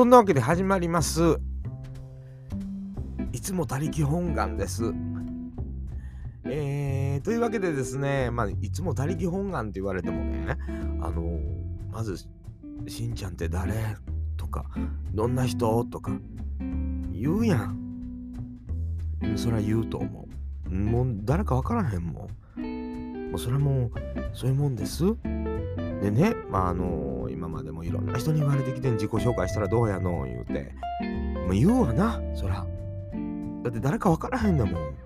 そんなわけで始まります。いつも他力本願です。えー、というわけでですね、まあ、いつも他力本願って言われてもね、あのー、まず、しんちゃんって誰？とか、どんな人？とか、言うやん。それは言うと思う。もう誰かわからへんもん。もうそれはもう、そういうもんです。でね、まああのー、今までもいろんな人に言われてきて自己紹介したらどうやの言うて、もう言うわな、そら。だって誰か分からへんだもん。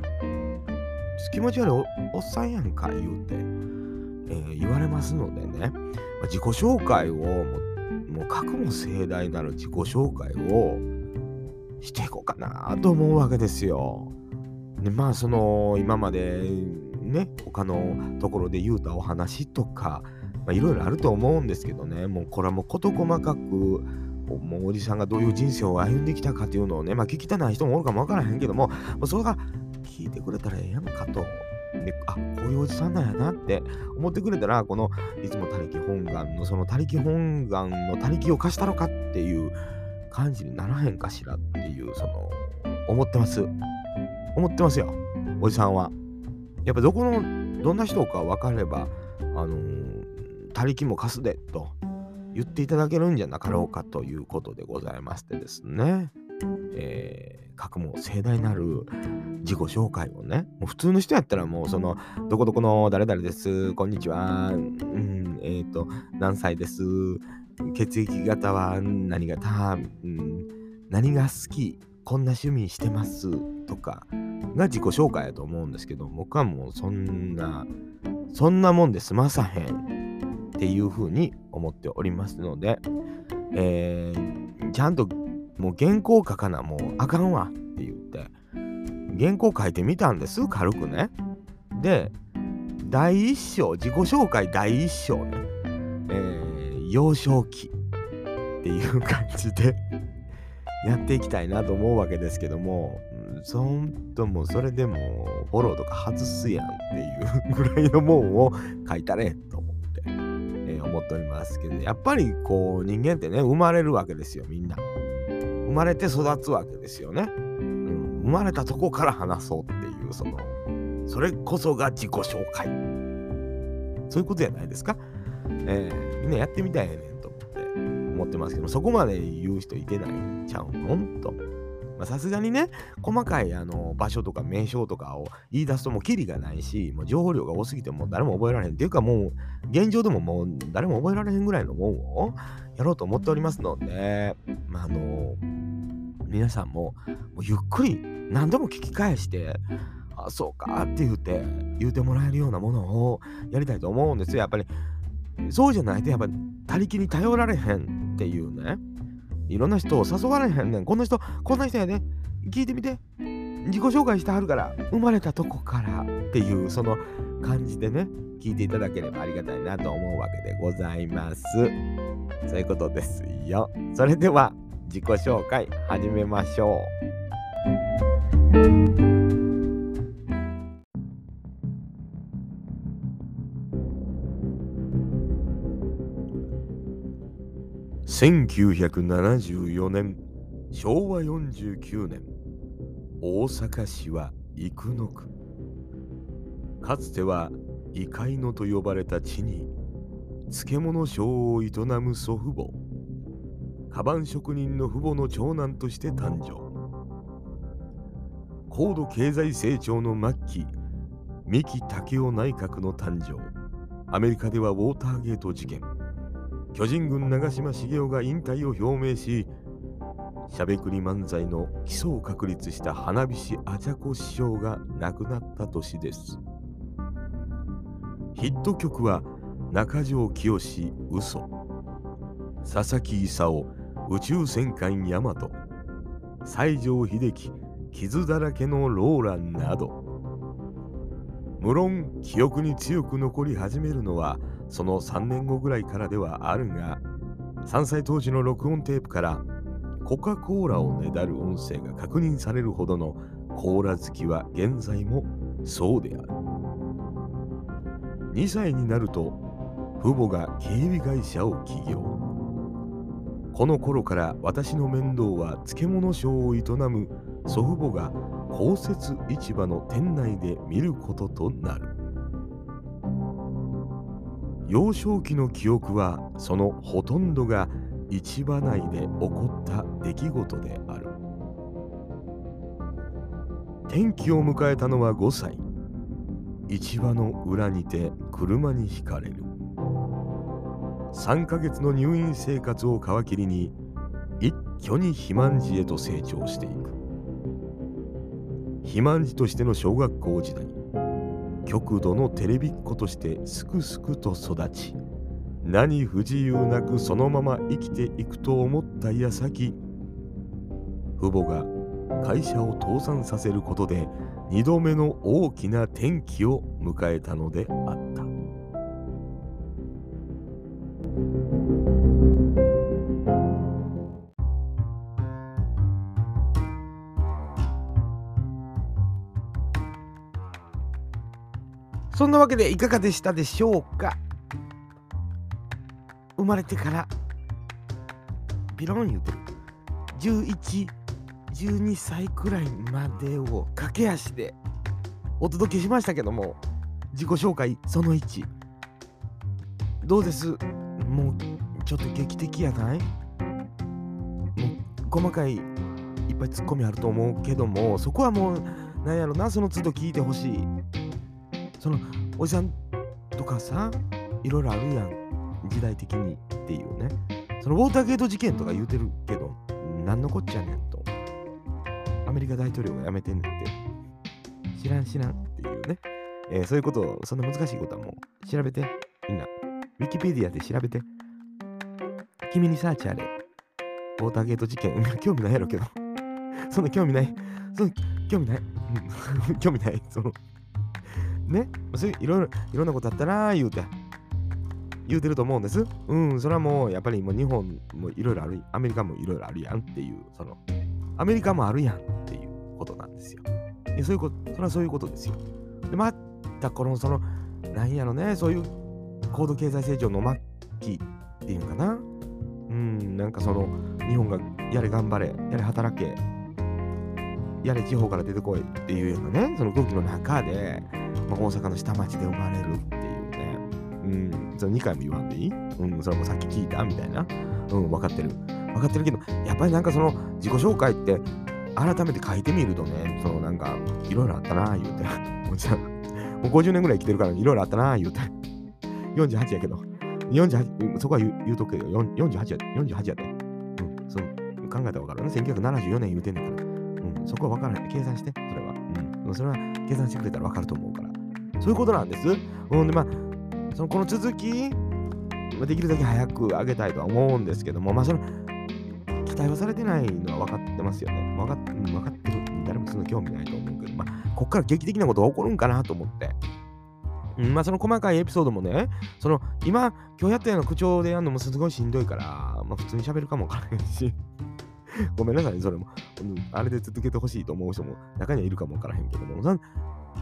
気持ち悪いおおっさんやんか言うて、えー、言われますのでね、まあ、自己紹介をも、もう格も盛大なる自己紹介をしていこうかなと思うわけですよ。でまあその今までね他のところで言うたお話とかまあ、いろいろあると思うんですけどね、もうこれはもう事細かく、もうおじさんがどういう人生を歩んできたかっていうのをね、まあ聞きたない人もおるかもわからへんけども、もうそれが聞いてくれたらええやんかと。で、あ、こういうおじさんなんやなって思ってくれたら、このいつも他力本願のその他力本願の他力を貸したろかっていう感じにならへんかしらっていう、その、思ってます。思ってますよ、おじさんは。やっぱどこの、どんな人か分かれば、あのー他力も貸すでと言っていただけるんじゃなかろうかということでございましてですね、えー、格も盛大なる自己紹介をね、もう普通の人やったらもうその、どこどこの誰々です、こんにちは、うん、えっ、ー、と、何歳です、血液型は何型、うん、何が好き、こんな趣味してますとかが自己紹介やと思うんですけど、僕はもうそんな、そんなもんで済まさへん。っていうふうに思っておりますので、えー、ちゃんともう原稿書かなもうあかんわって言って原稿書いてみたんです軽くね。で第一章自己紹介第一章ね、えー、幼少期っていう感じで やっていきたいなと思うわけですけども、そんともそれでもフォローとか外すやんっていうぐらいのもんを書いたれと思っておりますけど、やっぱりこう人間ってね、生まれるわけですよ、みんな。生まれて育つわけですよね。うん、生まれたとこから話そうっていう、その、それこそが自己紹介。そういうことじゃないですか。えー、みんなやってみたいねんと思って思ってますけどそこまで言う人いてないんちゃうの？と。さすがにね、細かいあの場所とか名称とかを言い出すともうキリがないし、もう情報量が多すぎてもう誰も覚えられへん。っていうかもう現状でももう誰も覚えられへんぐらいのもんをやろうと思っておりますので、まあ、あの皆さんももゆっくり何度も聞き返して、あ、そうかって言って、言うてもらえるようなものをやりたいと思うんですよ。やっぱり、そうじゃないと、やっぱり他力に頼られへんっていうね。いろんな人を誘われへんねん。こんな人、こんな人や、ね。聞いてみて。自己紹介してはるから、生まれたとこからっていう、その感じでね、聞いていただければありがたいなと思うわけでございます。そういうことですよ。それでは、自己紹介始めましょう。1974年昭和49年大阪市は生野区。かつては異界のと呼ばれた地に漬物商を営む祖父母カバン職人の父母の長男として誕生。高度経済成長の末期三木武雄内閣の誕生。アメリカではウォーターゲート事件。巨人軍長嶋茂雄が引退を表明ししゃべくり漫才の基礎を確立した花火師アジャコ師匠が亡くなった年です。ヒット曲は中条きよし嘘。佐々木勲宇宙戦艦ヤマト。西城秀樹傷だらけのローランなど。無論記憶に強く残り始めるのはその3年後ぐらいからではあるが3歳当時の録音テープからコカ・コーラをねだる音声が確認されるほどのコーラ好きは現在もそうである。2歳になると父母が警備会社を起業。この頃から私の面倒は漬物商を営む祖父母が公設市場の店内で見ることとなる。幼少期の記憶はそのほとんどが市場内で起こった出来事である。転機を迎えたのは5歳。市場の裏にて車にひかれる。3ヶ月の入院生活を皮切りに一挙に肥満児へと成長していく。肥満児としての小学校時代。極度のテレビっ子としてすくすくと育ち何不自由なくそのまま生きていくと思った矢先父母が会社を倒産させることで2度目の大きな転機を迎えたのであった。なわけでいかがでしたでしょうか？生まれてからピロン言うてる。11 12歳くらいまでを駆け足でお届けしましたけども自己紹介その1どうです？もうちょっと劇的やない？もう細かいいっぱいツッコミあると思うけどもそこはもうなんやろなその都度聞いてほしい。そのおじさんとかさいろいろあるやん。時代的にっていうね。そのウォーターゲート事件とか言うてるけど何のこっちゃねんと。アメリカ大統領が辞めてんねんって。知らん知らんっていうね、えーそういうことそんな難しいことはもう調べて。みんなウィキペディアで調べて。君にサーチあれ。ウォーターゲート事件。興味ないやろけど。そんな興味ない。そんな興味ない。興味ない。そのね。そういろいろいろんなことあったなー言うて。言うてると思うんです。うんそれはもうやっぱりもう日本もいろいろあるアメリカもいろいろあるやんっていうそのアメリカもあるやんっていうことなんですよ。でそういうことそれはそういうことですよ。でまたこのそのなんやろねそういう高度経済成長の末期っていうのかな。うんなんかその日本がやれ頑張れやれ働けやれ地方から出てこいっていうようなねその空気の中で、まあ、大阪の下町で生まれるっていうね。うん。それ2回も言わんでいい？うん。それもさっき聞いたみたいな。うん。分かってる。分かってるけどやっぱりなんかその自己紹介って改めて書いてみるとねそのなんかいろいろあったな言うて。もうじゃあもう50年ぐらい生きてるからいろいろあったな言うて。48やけど。48そこは言う言うとくけど4 48や48やで、うん、その考えたら分かるね1974年言うてんねんから、うん、そこは分からない計算してそれは、うん、それは計算してくれたら分かると思うから。そういうことなんですうんでまあそのこの続きまあできるだけ早く上げたいとは思うんですけどもまあその期待はされてないのは分かってますよね。分かっ,、分かってる。誰もその興味ないと思うけど、まあ、こっから劇的なことが起こるんかなと思って。うん、まあその細かいエピソードもね、その今、今日やったような口調でやるのもすごいしんどいから、まあ普通に喋るかもわからへんし、ごめんなさい、それも。うん、あれで続けてほしいと思う人も中にはいるかもわからへんけども、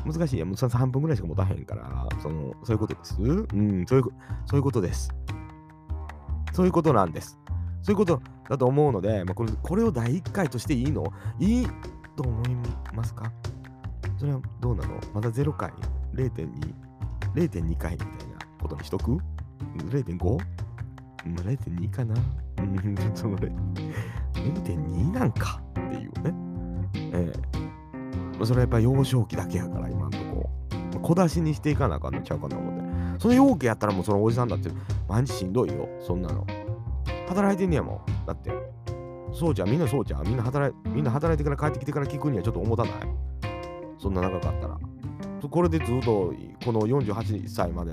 難しいや、もう3分ぐらいしか持たへんから、そのそういうことです。うん、そういうこそういうことです。そういうことなんです。そういうことだと思うので、まあ、これこれを第1回としていいの？いいと思いますか？それはどうなの？まだ0回 ?0.2、0.2回みたいなことにしとく ?0.5? 0.2かな？うん、その0.2なんかっていうね。ええまあそれはやっぱ幼少期だけやから、今んとこ。小出しにしていかなあかんのちゃうかな思って。その容器やったらもうそのおじさんだって毎日しんどいよ、そんなの。働いてんねやもん。だって。そうじゃん、みんなそうじゃん。みんな働いみんな働いてから帰ってきてから聞くにはちょっと重たない？そんな長かったら。これでずっとこの48歳まで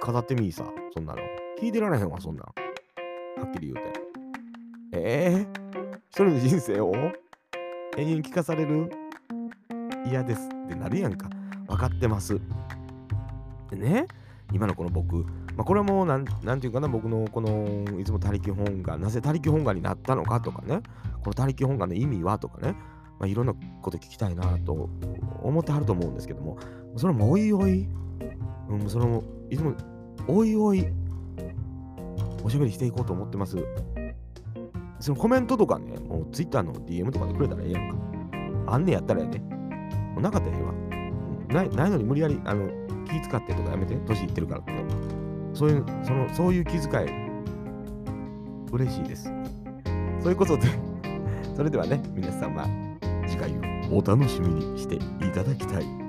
飾ってみいさ、そんなの。聞いてられへんわ、そんなん。はっきり言うて。ええ一人の人生を？永遠聞かされる？嫌ですってなるやんか。分かってます。でね、今のこの僕、まあ、これもうなん、なんていうかな、僕のこのいつも他力本願、なぜ他力本願になったのかとかね、この他力本願の意味はとかね、まあ、いろんなこと聞きたいなと思ってはると思うんですけども、それもおいおい、うん、その、いつも、おいおい、おしゃべりしていこうと思ってます。そのコメントとかね、もう Twitter の DM とかでくれたらええやんか。あんねやったらやで。なかったらええわ。ないないのに無理やりあの気使ってとかやめて、年いってるからって。そういう、その、そういう気遣い、嬉しいです。そういうことで、それではね、皆様、次回をお楽しみにしていただきたい